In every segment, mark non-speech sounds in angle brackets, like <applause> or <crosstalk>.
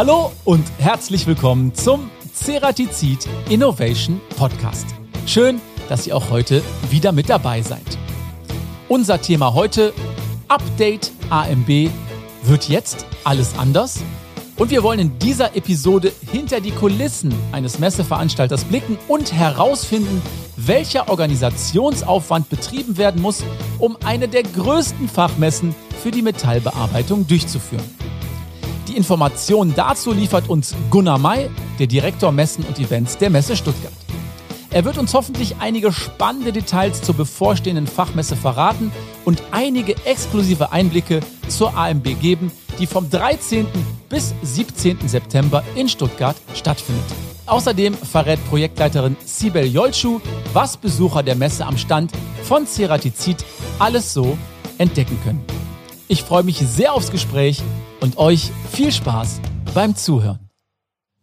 Hallo und herzlich willkommen zum Ceratizid Innovation Podcast. Schön, dass ihr auch heute wieder mit dabei seid. Unser Thema heute, Update AMB, wird jetzt alles anders? Und wir wollen in dieser Episode hinter die Kulissen eines Messeveranstalters blicken und herausfinden, welcher Organisationsaufwand betrieben werden muss, um eine der größten Fachmessen für die Metallbearbeitung durchzuführen. Die Informationen dazu liefert uns Gunnar May, der Direktor Messen und Events der Messe Stuttgart. Er wird uns hoffentlich einige spannende Details zur bevorstehenden Fachmesse verraten und einige exklusive Einblicke zur AMB geben, die vom 13. bis 17. September in Stuttgart stattfindet. Außerdem verrät Projektleiterin Sibel Jolschuh, was Besucher der Messe am Stand von Ceratizid alles so entdecken können. Ich freue mich sehr aufs Gespräch und euch viel Spaß beim Zuhören.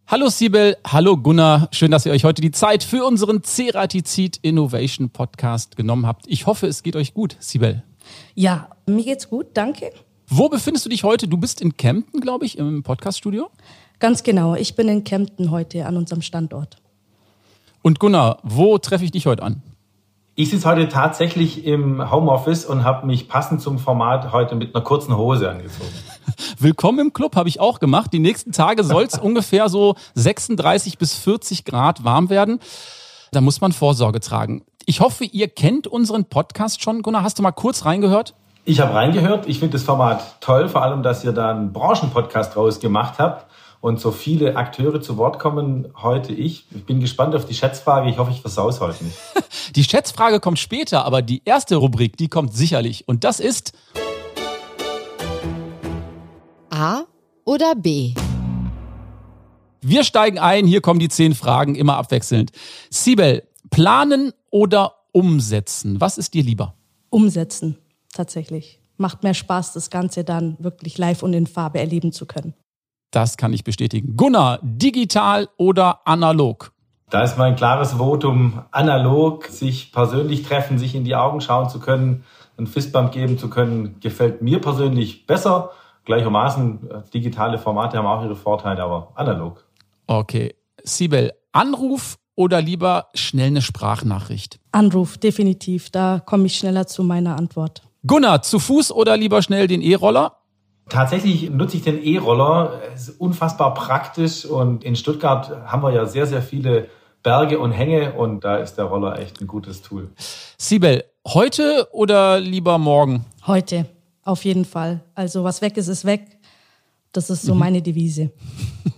Hallo Sibel, hallo Gunnar, schön, dass ihr euch heute die Zeit für unseren Ceratizid Innovation Podcast genommen habt. Ich hoffe, es geht euch gut, Sibel. Ja, mir geht's gut, danke. Wo befindest du dich heute? Du bist in Kempten, glaube ich, im Podcaststudio. Ganz genau, ich bin in Kempten heute an unserem Standort. Und Gunnar, wo treffe ich dich heute an? Ich sitze heute tatsächlich im Homeoffice und habe mich passend zum Format heute mit einer kurzen Hose angezogen. <laughs> Willkommen im Club habe ich auch gemacht. Die nächsten Tage soll es <laughs> ungefähr so 36 bis 40 Grad warm werden. Da muss man Vorsorge tragen. Ich hoffe, ihr kennt unseren Podcast schon. Gunnar, hast du mal kurz reingehört? Ich habe reingehört. Ich finde das Format toll, vor allem, dass ihr da einen Branchenpodcast draus gemacht habt und so viele Akteure zu Wort kommen. Heute ich. Ich bin gespannt auf die Schätzfrage. Ich hoffe, ich versaus heute nicht. <laughs> Die Schätzfrage kommt später, aber die erste Rubrik, die kommt sicherlich. Und das ist A oder B? Wir steigen ein. Hier kommen die zehn Fragen immer abwechselnd. Sibel, planen oder umsetzen? Was ist dir lieber? Umsetzen, tatsächlich. Macht mehr Spaß, das Ganze dann wirklich live und in Farbe erleben zu können. Das kann ich bestätigen. Gunnar, digital oder analog? Da ist mein klares Votum analog, sich persönlich treffen, sich in die Augen schauen zu können, einen Fistbump geben zu können, gefällt mir persönlich besser. Gleichermaßen, äh, digitale Formate haben auch ihre Vorteile, aber analog. Okay. Sibel, Anruf oder lieber schnell eine Sprachnachricht? Anruf, definitiv. Da komme ich schneller zu meiner Antwort. Gunnar, zu Fuß oder lieber schnell den E-Roller? Tatsächlich nutze ich den E-Roller. Es ist unfassbar praktisch und in Stuttgart haben wir ja sehr, sehr viele Berge und Hänge und da ist der Roller echt ein gutes Tool. Sibel, heute oder lieber morgen? Heute, auf jeden Fall. Also was weg ist, ist weg. Das ist so mhm. meine Devise.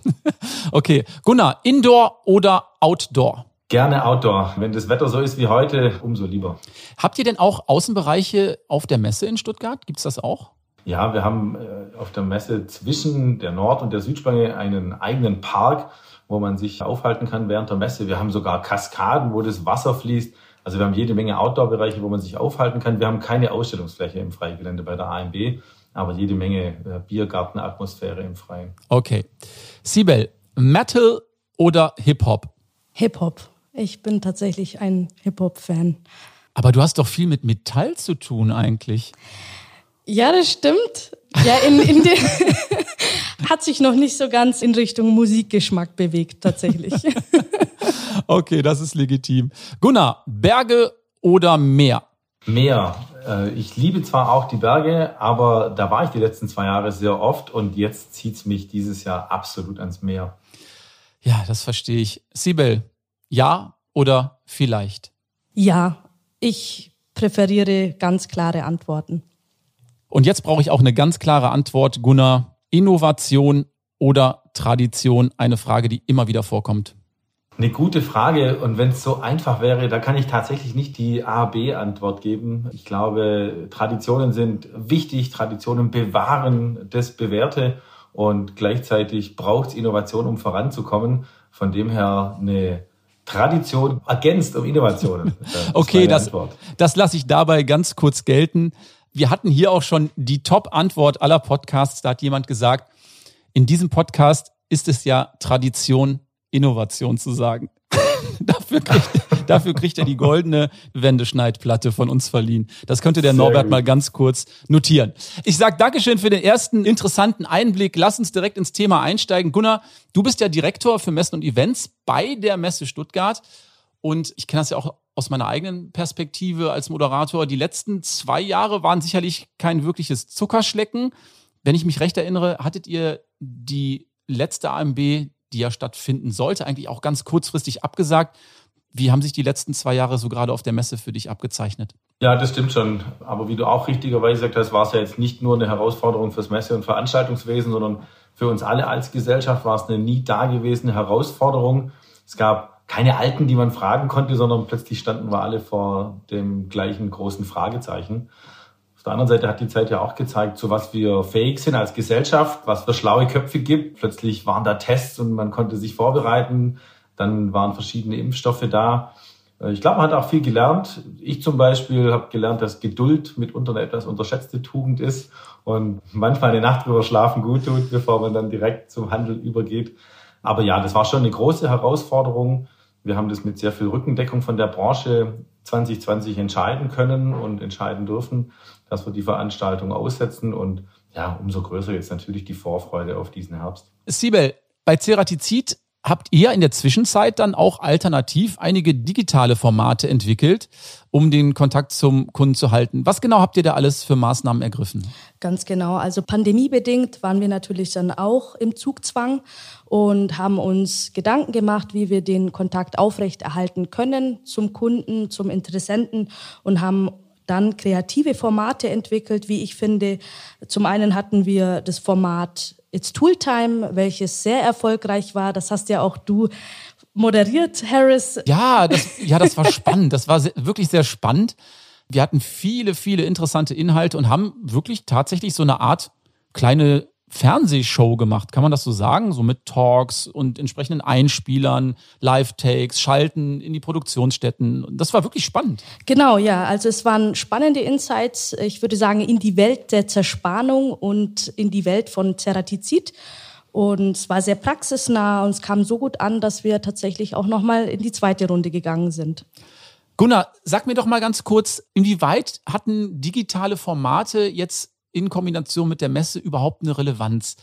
<laughs> okay, Gunnar, Indoor oder Outdoor? Gerne Outdoor. Wenn das Wetter so ist wie heute, umso lieber. Habt ihr denn auch Außenbereiche auf der Messe in Stuttgart? Gibt es das auch? Ja, wir haben äh, auf der Messe zwischen der Nord- und der Südspange einen eigenen Park, wo man sich aufhalten kann während der Messe. Wir haben sogar Kaskaden, wo das Wasser fließt. Also wir haben jede Menge Outdoor-Bereiche, wo man sich aufhalten kann. Wir haben keine Ausstellungsfläche im Freigelände bei der AMB, aber jede Menge äh, Biergartenatmosphäre im Freien. Okay. Sibel, Metal oder Hip-Hop? Hip-Hop. Ich bin tatsächlich ein Hip-Hop-Fan. Aber du hast doch viel mit Metall zu tun eigentlich. Ja, das stimmt. Ja, in, in der <laughs> hat sich noch nicht so ganz in Richtung Musikgeschmack bewegt, tatsächlich. <laughs> okay, das ist legitim. Gunnar, Berge oder Meer? Meer. Äh, ich liebe zwar auch die Berge, aber da war ich die letzten zwei Jahre sehr oft und jetzt zieht es mich dieses Jahr absolut ans Meer. Ja, das verstehe ich. Sibel, ja oder vielleicht? Ja, ich präferiere ganz klare Antworten. Und jetzt brauche ich auch eine ganz klare Antwort, Gunnar. Innovation oder Tradition? Eine Frage, die immer wieder vorkommt. Eine gute Frage. Und wenn es so einfach wäre, da kann ich tatsächlich nicht die A-B-Antwort geben. Ich glaube, Traditionen sind wichtig. Traditionen bewahren das Bewährte. Und gleichzeitig braucht es Innovation, um voranzukommen. Von dem her eine Tradition ergänzt um Innovationen. <laughs> Das okay, das, das lasse ich dabei ganz kurz gelten. Wir hatten hier auch schon die Top-Antwort aller Podcasts. Da hat jemand gesagt, in diesem Podcast ist es ja Tradition, Innovation zu sagen. <laughs> dafür, kriegt, Dafür kriegt er die goldene Wendeschneidplatte von uns verliehen. Das könnte der Sehr Norbert gut. mal ganz kurz notieren. Ich sage Dankeschön für den ersten interessanten Einblick. Lass uns direkt ins Thema einsteigen. Gunnar, du bist ja Direktor für Messen und Events bei der Messe Stuttgart. Und ich kenne das ja auch aus meiner eigenen Perspektive als Moderator. Die letzten zwei Jahre waren sicherlich kein wirkliches Zuckerschlecken. Wenn ich mich recht erinnere, hattet ihr die letzte AMB, die ja stattfinden sollte, eigentlich auch ganz kurzfristig abgesagt. Wie haben sich die letzten zwei Jahre so gerade auf der Messe für dich abgezeichnet? Ja, das stimmt schon. Aber wie du auch richtigerweise gesagt hast, war es ja jetzt nicht nur eine Herausforderung fürs Messe- und Veranstaltungswesen, sondern für uns alle als Gesellschaft war es eine nie dagewesene Herausforderung. Es gab keine Alten, die man fragen konnte, sondern plötzlich standen wir alle vor dem gleichen großen Fragezeichen. Auf der anderen Seite hat die Zeit ja auch gezeigt, zu was wir fähig sind als Gesellschaft, was für schlaue Köpfe gibt. Plötzlich waren da Tests und man konnte sich vorbereiten. Dann waren verschiedene Impfstoffe da. Äh, ich glaube, man hat auch viel gelernt. Ich zum Beispiel habe gelernt, dass Geduld mitunter eine etwas unterschätzte Tugend ist und manchmal eine Nacht drüber schlafen gut tut, bevor man dann direkt zum Handel übergeht. Aber ja, das war schon eine große Herausforderung. Wir haben das mit sehr viel Rückendeckung von der Branche 2020 entscheiden können und entscheiden dürfen, dass wir die Veranstaltung aussetzen und ja, umso größer jetzt natürlich die Vorfreude auf diesen Herbst. Sibel, bei Ceratizid habt ihr in der Zwischenzeit dann auch alternativ einige digitale Formate entwickelt, um den Kontakt zum Kunden zu halten. Was genau habt ihr da alles für Maßnahmen ergriffen? Ganz genau. Also pandemiebedingt waren wir natürlich dann auch im Zugzwang und haben uns Gedanken gemacht, wie wir den Kontakt aufrechterhalten können zum Kunden, zum Interessenten und haben dann kreative Formate entwickelt, wie ich finde. Zum einen hatten wir das Format It's Tooltime, welches sehr erfolgreich war. Das hast ja auch du moderiert, Harris. Ja, das, ja, das war spannend. Das war sehr, wirklich sehr spannend. Wir hatten viele, viele interessante Inhalte und haben wirklich tatsächlich so eine Art kleine Fernsehshow gemacht, kann man das so sagen? So mit Talks und entsprechenden Einspielern, Live-Takes, Schalten in die Produktionsstätten. Das war wirklich spannend. Genau, ja. Also es waren spannende Insights, ich würde sagen, in die Welt der Zerspannung und in die Welt von Ceratizid. Und es war sehr praxisnah und es kam so gut an, dass wir tatsächlich auch nochmal in die zweite Runde gegangen sind. Gunnar, sag mir doch mal ganz kurz, inwieweit hatten digitale Formate jetzt in Kombination mit der Messe überhaupt eine Relevanz?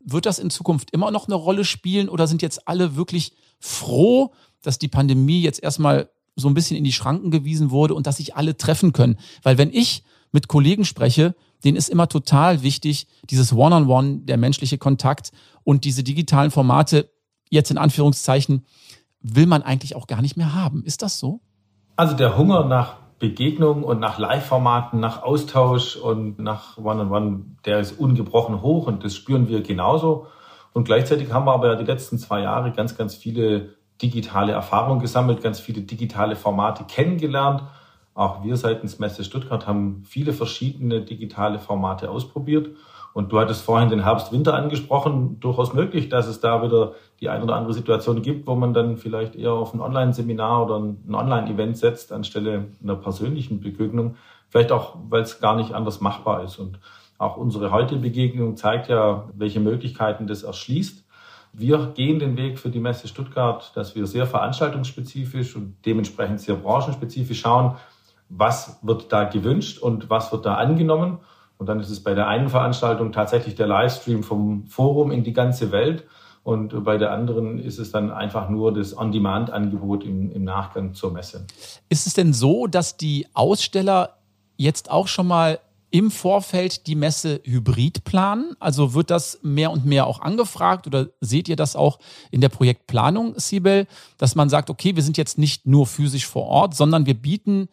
Wird das in Zukunft immer noch eine Rolle spielen oder sind jetzt alle wirklich froh, dass die Pandemie jetzt erstmal so ein bisschen in die Schranken gewiesen wurde und dass sich alle treffen können? Weil wenn ich mit Kollegen spreche, denen ist immer total wichtig, dieses One-on-One, -on -One, der menschliche Kontakt und diese digitalen Formate, jetzt in Anführungszeichen, will man eigentlich auch gar nicht mehr haben. Ist das so? Also der Hunger nach Begegnung und nach Live-Formaten, nach Austausch und nach One-on-One, -on -One, der ist ungebrochen hoch und das spüren wir genauso. Und gleichzeitig haben wir aber ja die letzten zwei Jahre ganz, ganz viele digitale Erfahrungen gesammelt, ganz viele digitale Formate kennengelernt. Auch wir seitens Messe Stuttgart haben viele verschiedene digitale Formate ausprobiert. Und du hattest vorhin den Herbst-Winter angesprochen. Durchaus möglich, dass es da wieder die eine oder andere Situation gibt, wo man dann vielleicht eher auf ein Online-Seminar oder ein Online-Event setzt, anstelle einer persönlichen Begegnung. Vielleicht auch, weil es gar nicht anders machbar ist. Und auch unsere heutige Begegnung zeigt ja, welche Möglichkeiten das erschließt. Wir gehen den Weg für die Messe Stuttgart, dass wir sehr veranstaltungsspezifisch und dementsprechend sehr branchenspezifisch schauen, was wird da gewünscht und was wird da angenommen und dann ist es bei der einen Veranstaltung tatsächlich der Livestream vom Forum in die ganze Welt. Und bei der anderen ist es dann einfach nur das On-Demand-Angebot im, im Nachgang zur Messe. Ist es denn so, dass die Aussteller jetzt auch schon mal im Vorfeld die Messe hybrid planen? Also wird das mehr und mehr auch angefragt oder seht ihr das auch in der Projektplanung, Sibel, dass man sagt, okay, wir sind jetzt nicht nur physisch vor Ort, sondern wir bieten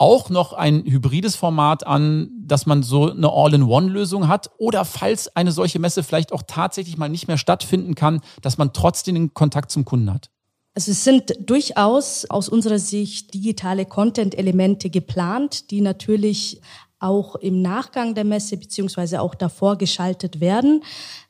auch noch ein hybrides Format an, dass man so eine All-in-One-Lösung hat oder falls eine solche Messe vielleicht auch tatsächlich mal nicht mehr stattfinden kann, dass man trotzdem den Kontakt zum Kunden hat? Also es sind durchaus aus unserer Sicht digitale Content-Elemente geplant, die natürlich auch im Nachgang der Messe beziehungsweise auch davor geschaltet werden.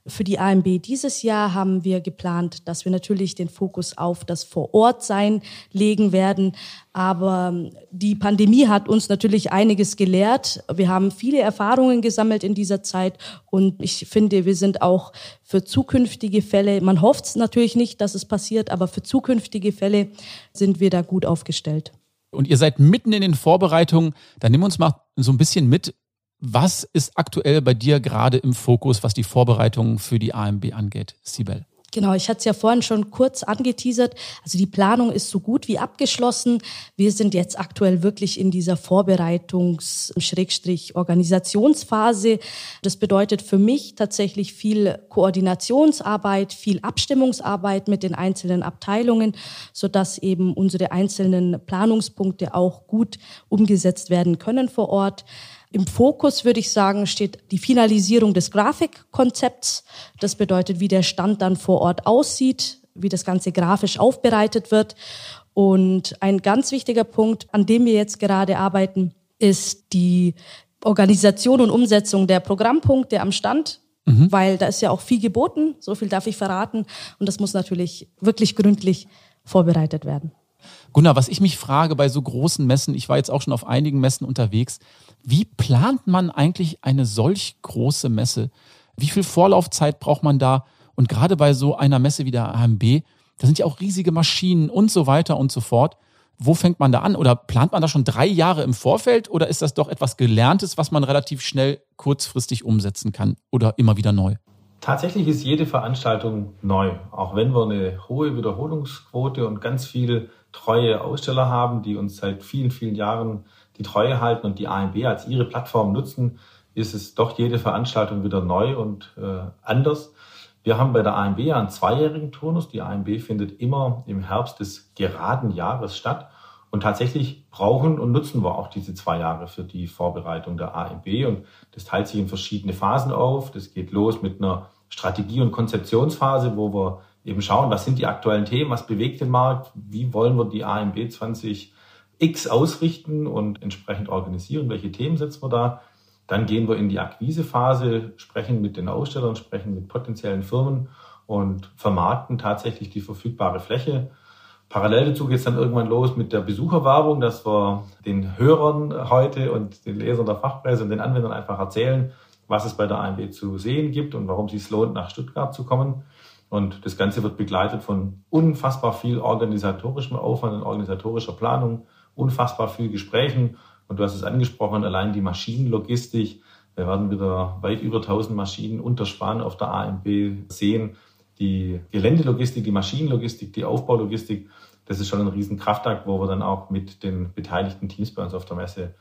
Für die AMB dieses Jahr haben wir geplant, dass wir natürlich den Fokus auf das Vorortsein legen werden. Aber die Pandemie hat uns natürlich einiges gelehrt. Wir haben viele Erfahrungen gesammelt in dieser Zeit und ich finde, wir sind auch für zukünftige Fälle, man hofft es natürlich nicht, dass es passiert, aber für zukünftige Fälle sind wir da gut aufgestellt. Und ihr seid mitten in den Vorbereitungen. Dann nimm uns mal so ein bisschen mit. Was ist aktuell bei dir gerade im Fokus, was die Vorbereitungen für die AMB angeht, Sibel? Genau, ich hatte es ja vorhin schon kurz angeteasert. Also die Planung ist so gut wie abgeschlossen. Wir sind jetzt aktuell wirklich in dieser Vorbereitungs-Organisationsphase. Das bedeutet für mich tatsächlich viel Koordinationsarbeit, viel Abstimmungsarbeit mit den einzelnen Abteilungen, sodass eben unsere einzelnen Planungspunkte auch gut umgesetzt werden können vor Ort. Im Fokus, würde ich sagen, steht die Finalisierung des Grafikkonzepts. Das bedeutet, wie der Stand dann vor Ort aussieht, wie das Ganze grafisch aufbereitet wird. Und ein ganz wichtiger Punkt, an dem wir jetzt gerade arbeiten, ist die Organisation und Umsetzung der Programmpunkte am Stand, mhm. weil da ist ja auch viel geboten, so viel darf ich verraten. Und das muss natürlich wirklich gründlich vorbereitet werden. Gunnar, was ich mich frage bei so großen Messen, ich war jetzt auch schon auf einigen Messen unterwegs, wie plant man eigentlich eine solch große Messe? Wie viel Vorlaufzeit braucht man da? Und gerade bei so einer Messe wie der AMB, da sind ja auch riesige Maschinen und so weiter und so fort. Wo fängt man da an? Oder plant man da schon drei Jahre im Vorfeld? Oder ist das doch etwas Gelerntes, was man relativ schnell kurzfristig umsetzen kann oder immer wieder neu? Tatsächlich ist jede Veranstaltung neu, auch wenn wir eine hohe Wiederholungsquote und ganz viele treue Aussteller haben, die uns seit vielen, vielen Jahren die Treue halten und die AMB als ihre Plattform nutzen, ist es doch jede Veranstaltung wieder neu und äh, anders. Wir haben bei der AMB ja einen zweijährigen Turnus. Die AMB findet immer im Herbst des geraden Jahres statt. Und tatsächlich brauchen und nutzen wir auch diese zwei Jahre für die Vorbereitung der AMB. Und das teilt sich in verschiedene Phasen auf. Das geht los mit einer Strategie- und Konzeptionsphase, wo wir eben schauen, was sind die aktuellen Themen, was bewegt den Markt, wie wollen wir die AMB 20 X ausrichten und entsprechend organisieren, welche Themen setzen wir da. Dann gehen wir in die Akquisephase, sprechen mit den Ausstellern, sprechen mit potenziellen Firmen und vermarkten tatsächlich die verfügbare Fläche. Parallel dazu geht es dann irgendwann los mit der Besucherwerbung, dass wir den Hörern heute und den Lesern der Fachpresse und den Anwendern einfach erzählen, was es bei der AMB zu sehen gibt und warum es sich lohnt, nach Stuttgart zu kommen. Und das Ganze wird begleitet von unfassbar viel organisatorischem Aufwand und organisatorischer Planung, unfassbar viel Gesprächen. Und du hast es angesprochen, allein die Maschinenlogistik. Wir werden wieder weit über 1000 Maschinen unter Spann auf der AMB sehen. Die Geländelogistik, die Maschinenlogistik, die Aufbaulogistik, das ist schon ein riesen Kraftakt, wo wir dann auch mit den beteiligten Teams bei uns auf der Messe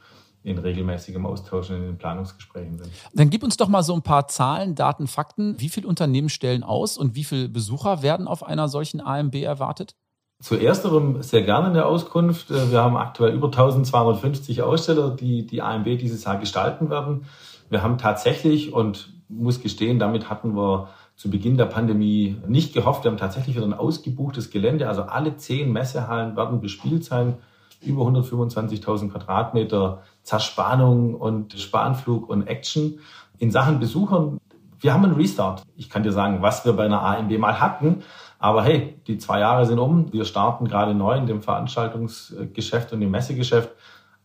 in regelmäßigem Austausch in den Planungsgesprächen sind. Dann gib uns doch mal so ein paar Zahlen, Daten, Fakten. Wie viele Unternehmen stellen aus und wie viele Besucher werden auf einer solchen AMB erwartet? Zu ersterem sehr gerne eine Auskunft. Äh, wir haben aktuell über 1250 Aussteller, die die AMB dieses Jahr gestalten werden. Wir haben tatsächlich und muss gestehen, damit hatten wir zu Beginn der Pandemie nicht gehofft. Wir haben tatsächlich wieder ein ausgebuchtes Gelände. Also alle zehn Messehallen werden bespielt sein. Über 125.000 Quadratmeter Zerspannung und Spanflug und Action. In Sachen Besuchern, wir haben einen Restart. Ich kann dir sagen, was wir bei einer AMB mal hatten. Aber hey, die zwei Jahre sind um. Wir starten gerade neu in dem Veranstaltungsgeschäft und im Messegeschäft.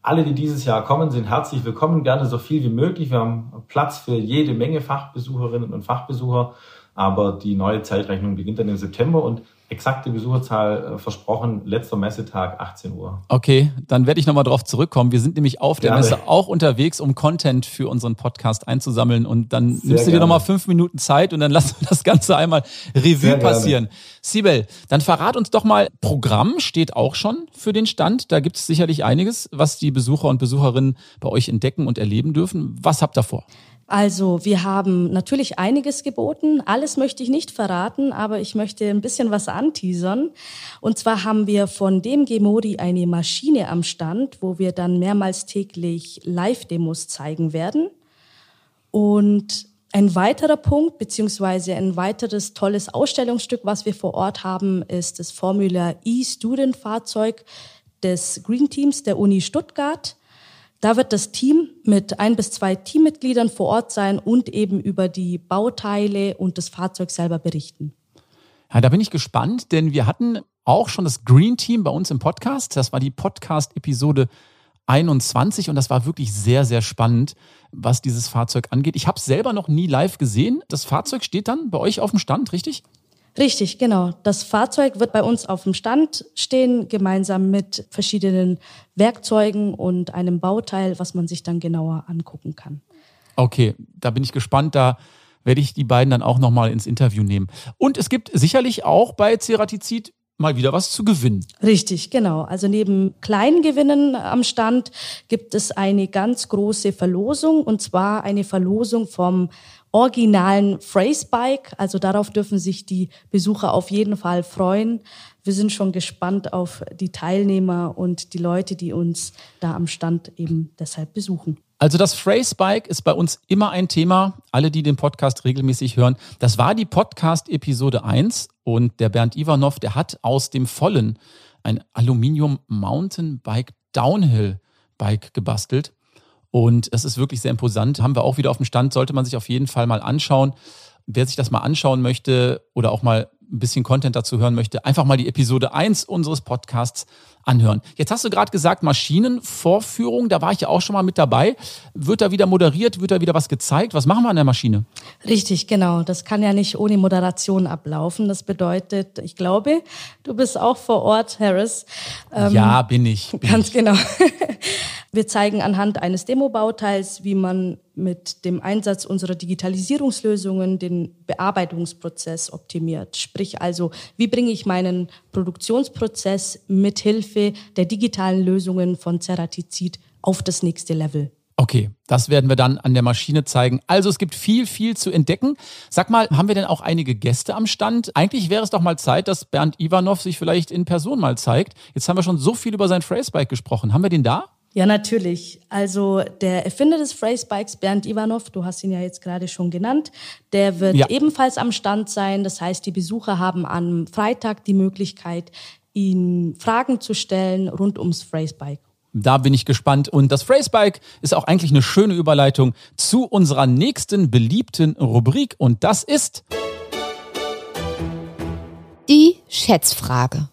Alle, die dieses Jahr kommen, sind herzlich willkommen. Gerne so viel wie möglich. Wir haben Platz für jede Menge Fachbesucherinnen und Fachbesucher. Aber die neue Zeitrechnung beginnt dann im September und exakte Besucherzahl äh, versprochen, letzter Messetag 18 Uhr. Okay, dann werde ich nochmal drauf zurückkommen. Wir sind nämlich auf der gerne. Messe auch unterwegs, um Content für unseren Podcast einzusammeln und dann Sehr nimmst du dir nochmal fünf Minuten Zeit und dann lassen wir das Ganze einmal Revue Sehr passieren. Sibel, dann verrat uns doch mal, Programm steht auch schon für den Stand. Da gibt es sicherlich einiges, was die Besucher und Besucherinnen bei euch entdecken und erleben dürfen. Was habt ihr vor? Also wir haben natürlich einiges geboten. Alles möchte ich nicht verraten, aber ich möchte ein bisschen was anteasern. Und zwar haben wir von dem Gemodi eine Maschine am Stand, wo wir dann mehrmals täglich Live-Demos zeigen werden. Und ein weiterer Punkt, beziehungsweise ein weiteres tolles Ausstellungsstück, was wir vor Ort haben, ist das Formula E-Student-Fahrzeug des Green Teams der Uni Stuttgart. Da wird das Team mit ein bis zwei Teammitgliedern vor Ort sein und eben über die Bauteile und das Fahrzeug selber berichten. Ja, da bin ich gespannt, denn wir hatten auch schon das Green Team bei uns im Podcast. Das war die Podcast-Episode 21 und das war wirklich sehr, sehr spannend, was dieses Fahrzeug angeht. Ich habe es selber noch nie live gesehen. Das Fahrzeug steht dann bei euch auf dem Stand, richtig? Richtig, genau. Das Fahrzeug wird bei uns auf dem Stand stehen, gemeinsam mit verschiedenen Werkzeugen und einem Bauteil, was man sich dann genauer angucken kann. Okay, da bin ich gespannt. Da werde ich die beiden dann auch nochmal ins Interview nehmen. Und es gibt sicherlich auch bei Ceratizid mal wieder was zu gewinnen. Richtig, genau. Also neben kleinen Gewinnen am Stand gibt es eine ganz große Verlosung und zwar eine Verlosung vom originalen Phrase Bike. Also darauf dürfen sich die Besucher auf jeden Fall freuen. Wir sind schon gespannt auf die Teilnehmer und die Leute, die uns da am Stand eben deshalb besuchen. Also das Phrase Bike ist bei uns immer ein Thema. Alle, die den Podcast regelmäßig hören, das war die Podcast Episode 1 und der Bernd Ivanov, der hat aus dem Vollen ein Aluminium Mountainbike Downhill Bike gebastelt. Und das ist wirklich sehr imposant. Haben wir auch wieder auf dem Stand, sollte man sich auf jeden Fall mal anschauen. Wer sich das mal anschauen möchte oder auch mal ein bisschen Content dazu hören möchte, einfach mal die Episode 1 unseres Podcasts anhören. Jetzt hast du gerade gesagt, Maschinenvorführung, da war ich ja auch schon mal mit dabei. Wird da wieder moderiert, wird da wieder was gezeigt? Was machen wir an der Maschine? Richtig, genau. Das kann ja nicht ohne Moderation ablaufen. Das bedeutet, ich glaube, du bist auch vor Ort, Harris. Ähm, ja, bin ich. Bin ganz ich. genau. <laughs> Wir zeigen anhand eines Demobauteils, wie man mit dem Einsatz unserer Digitalisierungslösungen den Bearbeitungsprozess optimiert. Sprich also, wie bringe ich meinen Produktionsprozess mit Hilfe der digitalen Lösungen von Ceratizid auf das nächste Level. Okay, das werden wir dann an der Maschine zeigen. Also es gibt viel, viel zu entdecken. Sag mal, haben wir denn auch einige Gäste am Stand? Eigentlich wäre es doch mal Zeit, dass Bernd Ivanov sich vielleicht in Person mal zeigt. Jetzt haben wir schon so viel über sein Phrasebike gesprochen. Haben wir den da? Ja, natürlich. Also der Erfinder des Phrase Bikes, Bernd Ivanov, du hast ihn ja jetzt gerade schon genannt, der wird ja. ebenfalls am Stand sein. Das heißt, die Besucher haben am Freitag die Möglichkeit, ihn Fragen zu stellen rund ums Phrase Bike. Da bin ich gespannt. Und das Phrase Bike ist auch eigentlich eine schöne Überleitung zu unserer nächsten beliebten Rubrik. Und das ist die Schätzfrage.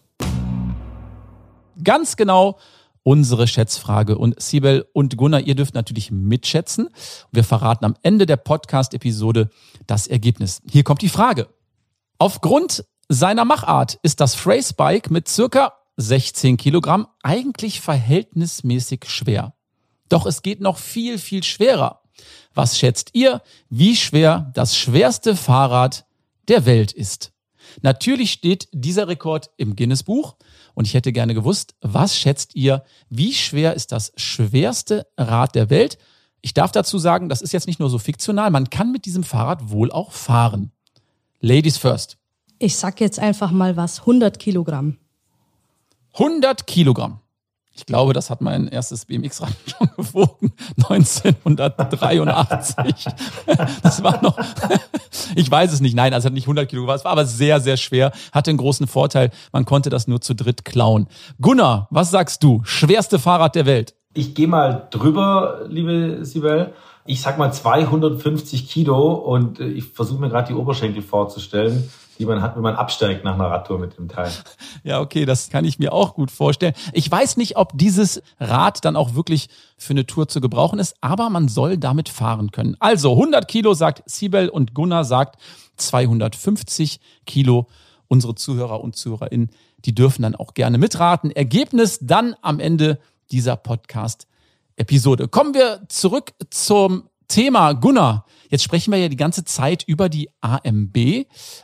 Ganz genau unsere Schätzfrage. Und Sibel und Gunnar, ihr dürft natürlich mitschätzen. Wir verraten am Ende der Podcast-Episode das Ergebnis. Hier kommt die Frage. Aufgrund seiner Machart ist das Phrase Bike mit circa 16 Kilogramm eigentlich verhältnismäßig schwer. Doch es geht noch viel, viel schwerer. Was schätzt ihr, wie schwer das schwerste Fahrrad der Welt ist? Natürlich steht dieser Rekord im Guinness-Buch und ich hätte gerne gewusst, was schätzt ihr, wie schwer ist das schwerste Rad der Welt? Ich darf dazu sagen, das ist jetzt nicht nur so fiktional, man kann mit diesem Fahrrad wohl auch fahren. Ladies first. Ich sag jetzt einfach mal was, 100 Kilogramm. 100 Kilogramm. Ich glaube, das hat mein erstes BMX-Rad <laughs> schon gewogen, 1983. <laughs> Das war noch, <laughs> ich weiß es nicht, nein, also hat nicht 100 Kilo, es war aber sehr, sehr schwer, hatte einen großen Vorteil, man konnte das nur zu dritt klauen. Gunnar, was sagst du? Schwerste Fahrrad der Welt? Ich gehe mal drüber, liebe Sibel. Ich sag mal 250 Kilo und äh, ich versuche mir gerade die Oberschenkel vorzustellen die man hat, wenn man absteigt nach einer Radtour mit dem Teil. <laughs> Ja, okay, das kann ich mir auch gut vorstellen. Ich weiß nicht, ob dieses Rad dann auch wirklich für eine Tour zu gebrauchen ist, aber man soll damit fahren können. Also 100 Kilo sagt Sibel und Gunnar sagt 250 Kilo. Unsere Zuhörer und Zuhörerinnen, die dürfen dann auch gerne mitraten. Ergebnis dann am Ende dieser Podcast-Episode. Kommen wir zurück zum Thema. Gunnar, jetzt sprechen wir ja die ganze Zeit über die AMB.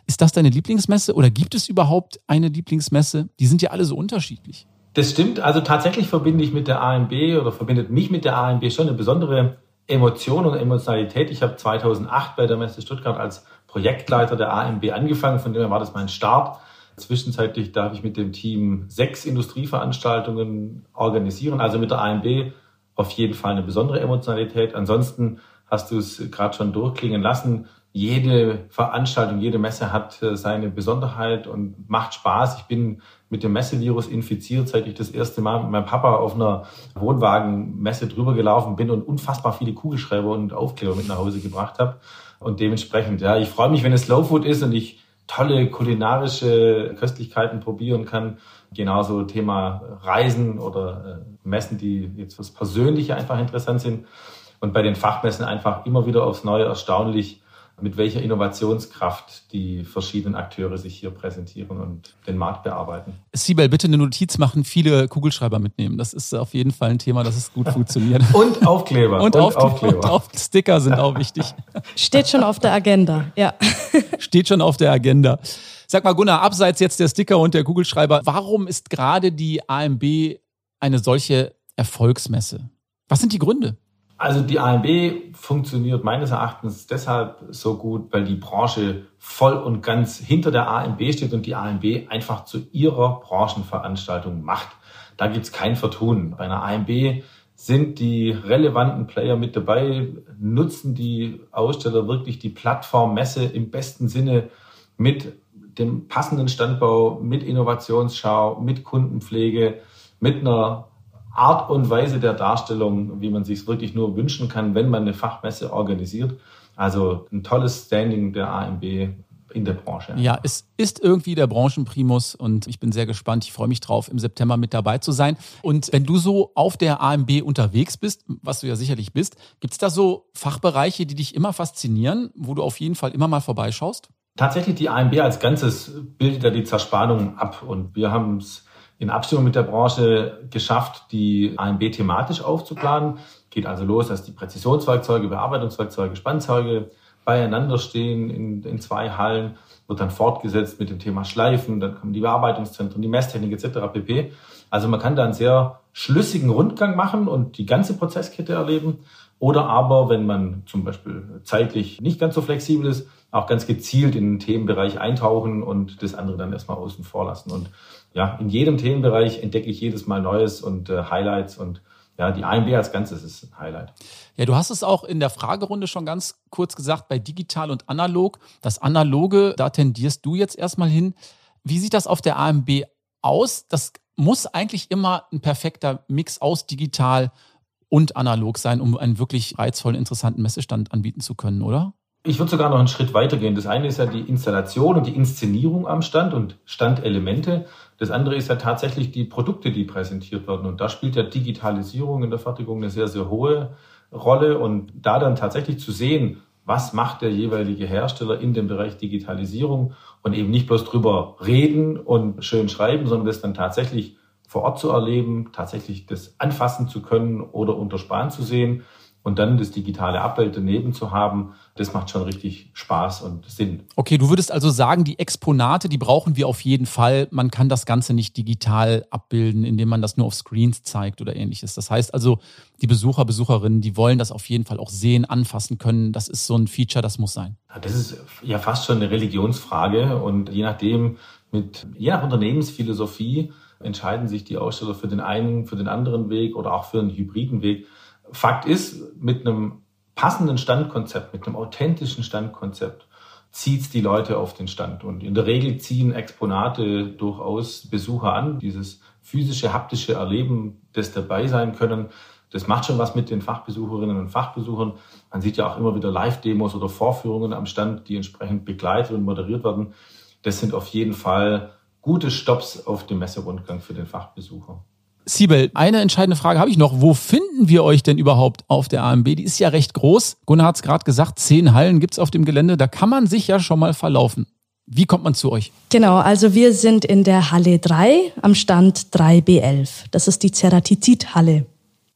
Ist das deine Lieblingsmesse oder gibt es überhaupt eine Lieblingsmesse? Die sind ja alle so unterschiedlich. Das stimmt. Also tatsächlich verbinde ich mit der AMB oder verbindet mich mit der AMB schon eine besondere Emotion und Emotionalität. Ich habe 2008 bei der Messe Stuttgart als Projektleiter der AMB angefangen. Von dem her war das mein Start. Zwischenzeitlich darf ich mit dem Team sechs Industrieveranstaltungen organisieren. Also mit der AMB auf jeden Fall eine besondere Emotionalität. Ansonsten hast du es gerade schon durchklingen lassen. jede Veranstaltung, jede Messe hat äh, seine Besonderheit und macht Spaß. Ich bin mit dem Messevirus infiziert, seit ich das erste Mal mit meinem Papa auf einer Wohnwagenmesse drüber gelaufen bin und unfassbar viele Kugelschreiber und Aufkleber mit nach Hause gebracht habe. Und dementsprechend, ja, ich freue mich, wenn es Slow Food ist und ich tolle kulinarische Köstlichkeiten probieren kann. Genauso Thema Reisen oder äh, Messen, die jetzt fürs Persönliche einfach interessant sind. Und bei den Fachmessen einfach immer wieder aufs Neue erstaunlich, mit welcher Innovationskraft die verschiedenen Akteure sich hier präsentieren und den Markt bearbeiten. Sibel, bitte eine Notiz machen, viele Kugelschreiber mitnehmen. Das ist auf jeden Fall ein Thema, das ist gut funktioniert. <laughs> und Aufkleber. Und, und Aufkleber. Aufkleber. Und auf Sticker sind auch wichtig. Steht schon auf der Agenda, ja. Steht schon auf der Agenda. Sag mal, Gunnar, abseits jetzt der Sticker und der Kugelschreiber, warum ist gerade die AMB eine solche Erfolgsmesse? Was sind die Gründe? Also die AMB funktioniert meines Erachtens deshalb so gut, weil die Branche voll und ganz hinter der AMB steht und die AMB einfach zu ihrer Branchenveranstaltung macht. Da gibt's kein Vertun. Bei einer AMB sind die relevanten Player mit dabei, nutzen die Aussteller wirklich die Plattformmesse im besten Sinne mit dem passenden Standbau, mit Innovationsschau, mit Kundenpflege, mit einer Art und Weise der Darstellung, wie man sich wirklich nur wünschen kann, wenn man eine Fachmesse organisiert. Also ein tolles Standing der AMB in der Branche. Ja, es ist irgendwie der Branchenprimus und ich bin sehr gespannt. Ich freue mich drauf, im September mit dabei zu sein. Und wenn du so auf der AMB unterwegs bist, was du ja sicherlich bist, gibt es da so Fachbereiche, die dich immer faszinieren, wo du auf jeden Fall immer mal vorbeischaust? Tatsächlich die AMB als Ganzes bildet ja die Zerspannung ab und wir haben es in Abstimmung mit der Branche geschafft, die AMB thematisch aufzuplanen. Geht also los, dass die Präzisionswerkzeuge, Bearbeitungswerkzeuge, Spannzeuge beieinander stehen in, in zwei Hallen, wird dann fortgesetzt mit dem Thema Schleifen, dann kommen die Bearbeitungszentren, die Messtechnik etc. pp. Also man kann da einen sehr schlüssigen Rundgang machen und die ganze Prozesskette erleben. Oder aber, wenn man zum Beispiel zeitlich nicht ganz so flexibel ist, auch ganz gezielt in den Themenbereich eintauchen und das andere dann erstmal außen vor lassen. Und ja, in jedem Themenbereich entdecke ich jedes Mal Neues und äh, Highlights und ja, die AMB als Ganzes ist ein Highlight. Ja, du hast es auch in der Fragerunde schon ganz kurz gesagt, bei digital und analog. Das Analoge, da tendierst du jetzt erstmal hin. Wie sieht das auf der AMB aus? Das muss eigentlich immer ein perfekter Mix aus digital und analog sein, um einen wirklich reizvollen, interessanten Messestand anbieten zu können, oder? Ich würde sogar noch einen Schritt weiter gehen. Das eine ist ja die Installation und die Inszenierung am Stand und Standelemente. Das andere ist ja tatsächlich die Produkte, die präsentiert werden. Und da spielt ja Digitalisierung in der Fertigung eine sehr, sehr hohe Rolle. Und da dann tatsächlich zu sehen, was macht der jeweilige Hersteller in dem Bereich Digitalisierung und eben nicht bloß drüber reden und schön schreiben, sondern das dann tatsächlich vor Ort zu erleben, tatsächlich das anfassen zu können oder unter Span zu sehen und dann das digitale Abbild daneben zu haben, das macht schon richtig Spaß und Sinn. Okay, du würdest also sagen, die Exponate, die brauchen wir auf jeden Fall. Man kann das Ganze nicht digital abbilden, indem man das nur auf Screens zeigt oder ähnliches. Das heißt also, die Besucher, Besucherinnen, die wollen das auf jeden Fall auch sehen, anfassen können. Das ist so ein Feature, das muss sein. Das ist ja fast schon eine Religionsfrage und je nachdem, mit, je nach Unternehmensphilosophie entscheiden sich die Aussteller für den einen, für den anderen Weg oder auch für einen hybriden Weg. Fakt ist, mit einem passenden Standkonzept, mit einem authentischen Standkonzept zieht es die Leute auf den Stand. Und in der Regel ziehen Exponate durchaus Besucher an. Dieses physische, haptische Erleben, das dabei sein können, das macht schon was mit den Fachbesucherinnen und Fachbesuchern. Man sieht ja auch immer wieder Live-Demos oder Vorführungen am Stand, die entsprechend begleitet und moderiert werden. Das sind auf jeden Fall gute Stops auf dem Messerundgang für den Fachbesucher. Siebel, eine entscheidende Frage habe ich noch. Wo finden wir euch denn überhaupt auf der AMB? Die ist ja recht groß. Gunnar hat es gerade gesagt, zehn Hallen gibt es auf dem Gelände. Da kann man sich ja schon mal verlaufen. Wie kommt man zu euch? Genau, also wir sind in der Halle 3 am Stand 3B11. Das ist die Ceratizid-Halle.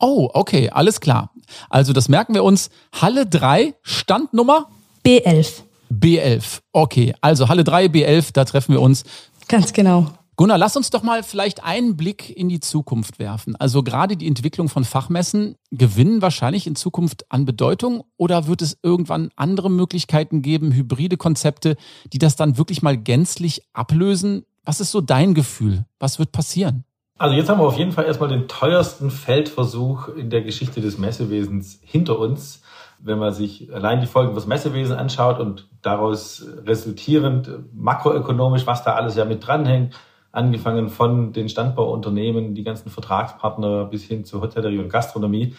Oh, okay, alles klar. Also das merken wir uns. Halle 3, Standnummer? B11. B11, okay. Also Halle 3, B11, da treffen wir uns. Ganz genau. Gunnar, lass uns doch mal vielleicht einen Blick in die Zukunft werfen. Also gerade die Entwicklung von Fachmessen gewinnen wahrscheinlich in Zukunft an Bedeutung oder wird es irgendwann andere Möglichkeiten geben, hybride Konzepte, die das dann wirklich mal gänzlich ablösen? Was ist so dein Gefühl? Was wird passieren? Also jetzt haben wir auf jeden Fall erstmal den teuersten Feldversuch in der Geschichte des Messewesens hinter uns. wenn man sich allein die Folgen fürs Messewesen anschaut und daraus resultierend makroökonomisch, was da alles ja mit dranhängt, angefangen von den Standbauunternehmen, die ganzen Vertragspartner bis hin zu Hotellerie und Gastronomie.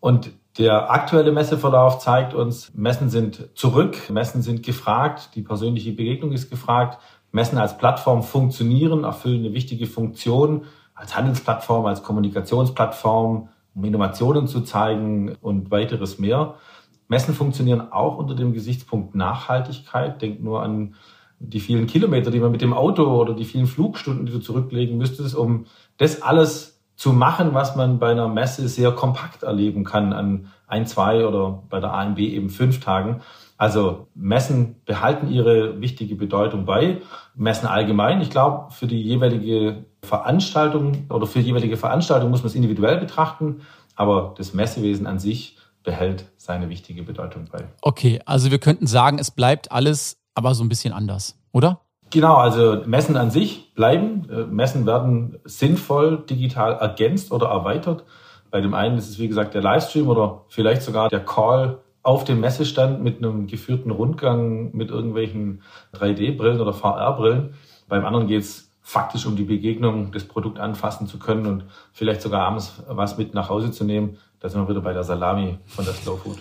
Und der aktuelle Messeverlauf zeigt uns, Messen sind zurück, Messen sind gefragt, die persönliche Begegnung ist gefragt, Messen als Plattform funktionieren, erfüllen eine wichtige Funktion als Handelsplattform, als Kommunikationsplattform, um Innovationen zu zeigen und weiteres mehr. Messen funktionieren auch unter dem Gesichtspunkt Nachhaltigkeit. Denkt nur an die vielen Kilometer, die man mit dem Auto oder die vielen Flugstunden, die du zurücklegen müsstest, um das alles zu machen, was man bei einer Messe sehr kompakt erleben kann an ein, zwei oder bei der AMB eben fünf Tagen. Also Messen behalten ihre wichtige Bedeutung bei. Messen allgemein. Ich glaube, für die jeweilige Veranstaltung oder für die jeweilige Veranstaltung muss man es individuell betrachten. Aber das Messewesen an sich behält seine wichtige Bedeutung bei. Okay, also wir könnten sagen, es bleibt alles aber so ein bisschen anders, oder? Genau, also Messen an sich bleiben. Äh, Messen werden sinnvoll digital ergänzt oder erweitert. Bei dem einen ist es, wie gesagt, der Livestream oder vielleicht sogar der Call auf dem Messestand mit einem geführten Rundgang mit irgendwelchen 3D-Brillen oder VR-Brillen. Beim anderen geht es faktisch um die Begegnung, das Produkt anfassen zu können und vielleicht sogar abends was mit nach Hause zu nehmen. Da sind wir wieder bei der Salami von der Slow Food.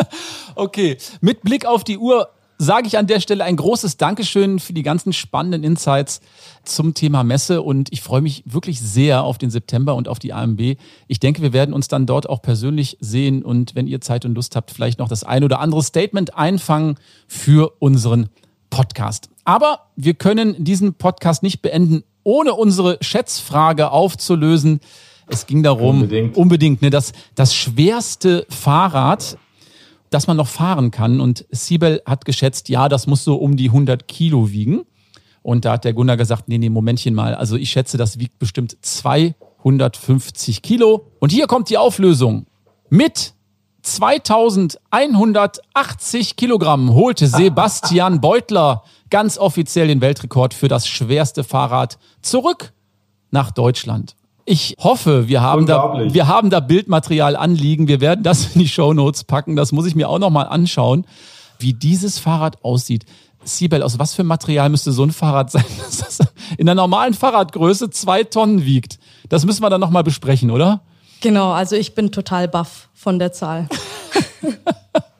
<laughs> okay, mit Blick auf die Uhr sage ich an der Stelle ein großes Dankeschön für die ganzen spannenden Insights zum Thema Messe und ich freue mich wirklich sehr auf den September und auf die AMB. Ich denke, wir werden uns dann dort auch persönlich sehen und wenn ihr Zeit und Lust habt, vielleicht noch das ein oder andere Statement einfangen für unseren Podcast. Aber wir können diesen Podcast nicht beenden, ohne unsere Schätzfrage aufzulösen. Es ging darum, unbedingt, unbedingt ne, das, das schwerste Fahrrad dass man noch fahren kann. Und Siebel hat geschätzt, ja, das muss so um die 100 Kilo wiegen. Und da hat der Gunnar gesagt, nee, nee, Momentchen mal. Also ich schätze, das wiegt bestimmt 250 Kilo. Und hier kommt die Auflösung. Mit 2180 Kilogramm holte Sebastian Beutler ganz offiziell den Weltrekord für das schwerste Fahrrad zurück nach Deutschland. Ich hoffe, wir haben da, wir haben da Bildmaterial anliegen. Wir werden das in die Show Notes packen. Das muss ich mir auch nochmal anschauen, wie dieses Fahrrad aussieht. Siebel, aus was für Material müsste so ein Fahrrad sein, <laughs> dass das in der normalen Fahrradgröße zwei Tonnen wiegt? Das müssen wir dann nochmal besprechen, oder? Genau, also ich bin total baff von der Zahl. <laughs>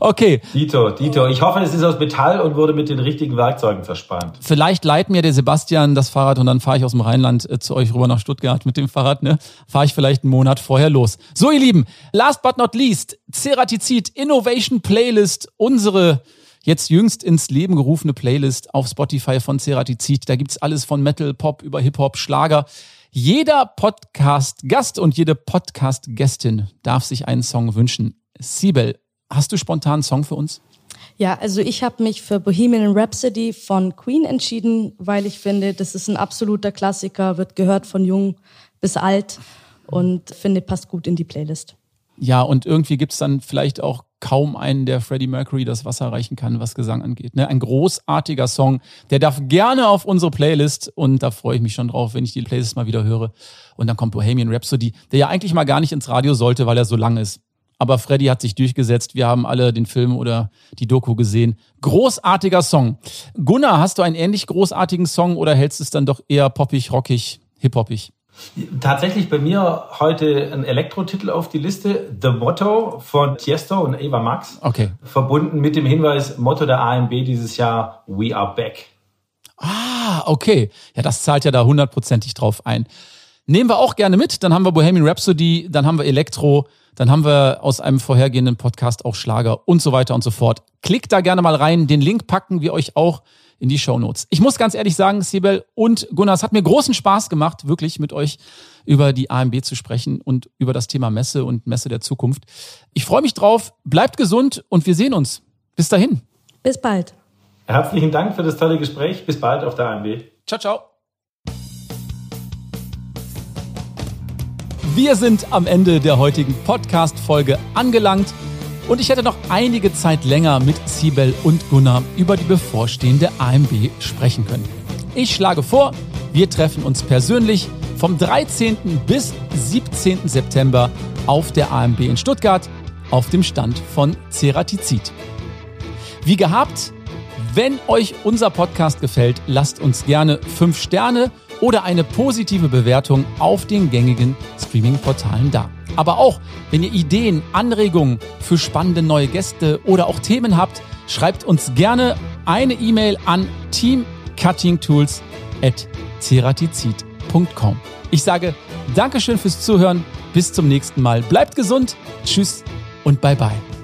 Okay. Dito, Dito. Ich hoffe, es ist aus Metall und wurde mit den richtigen Werkzeugen verspannt. Vielleicht leiht mir der Sebastian das Fahrrad und dann fahre ich aus dem Rheinland äh, zu euch rüber nach Stuttgart mit dem Fahrrad. Ne? Fahre ich vielleicht einen Monat vorher los. So, ihr Lieben, last but not least, Ceratizid Innovation Playlist, unsere jetzt jüngst ins Leben gerufene Playlist auf Spotify von Ceratizid. Da gibt's alles von Metal, Pop über Hip-Hop, Schlager. Jeder Podcast-Gast und jede Podcast-Gästin darf sich einen Song wünschen. Siebel, Hast du spontan einen Song für uns? Ja, also ich habe mich für Bohemian Rhapsody von Queen entschieden, weil ich finde, das ist ein absoluter Klassiker, wird gehört von jung bis alt und finde, passt gut in die Playlist. Ja, und irgendwie gibt es dann vielleicht auch kaum einen, der Freddie Mercury das Wasser reichen kann, was Gesang angeht. Ne? Ein großartiger Song, der darf gerne auf unsere Playlist und da freue ich mich schon drauf, wenn ich die Playlist mal wieder höre. Und dann kommt Bohemian Rhapsody, der ja eigentlich mal gar nicht ins Radio sollte, weil er so lang ist. Aber Freddy hat sich durchgesetzt. Wir haben alle den Film oder die Doku gesehen. Großartiger Song. Gunnar, hast du einen ähnlich großartigen Song oder hältst du es dann doch eher poppig, rockig, hip-hoppig? Tatsächlich bei mir heute ein Elektro-Titel auf die Liste. The Motto von Tiesto und Eva Max. Okay. Verbunden mit dem Hinweis, Motto der AMB dieses Jahr, We are back. Ah, okay. Ja, das zahlt ja da hundertprozentig drauf ein. Nehmen wir auch gerne mit. Dann haben wir Bohemian Rhapsody, dann haben wir Elektro. Dann haben wir aus einem vorhergehenden Podcast auch Schlager und so weiter und so fort. Klickt da gerne mal rein. Den Link packen wir euch auch in die Show Notes. Ich muss ganz ehrlich sagen, Sibel und Gunnar, es hat mir großen Spaß gemacht, wirklich mit euch über die AMB zu sprechen und über das Thema Messe und Messe der Zukunft. Ich freue mich drauf. Bleibt gesund und wir sehen uns. Bis dahin. Bis bald. Herzlichen Dank für das tolle Gespräch. Bis bald auf der AMB. Ciao, ciao. Wir sind am Ende der heutigen Podcast-Folge angelangt und ich hätte noch einige Zeit länger mit Sibel und Gunnar über die bevorstehende AMB sprechen können. Ich schlage vor, wir treffen uns persönlich vom 13. bis 17. September auf der AMB in Stuttgart auf dem Stand von Ceratizid. Wie gehabt, wenn euch unser Podcast gefällt, lasst uns gerne 5 Sterne oder eine positive Bewertung auf den gängigen Streaming-Portalen da. Aber auch, wenn ihr Ideen, Anregungen für spannende neue Gäste oder auch Themen habt, schreibt uns gerne eine E-Mail an teamcuttingtools.ceratizid.com. Ich sage Dankeschön fürs Zuhören, bis zum nächsten Mal. Bleibt gesund, tschüss und bye bye.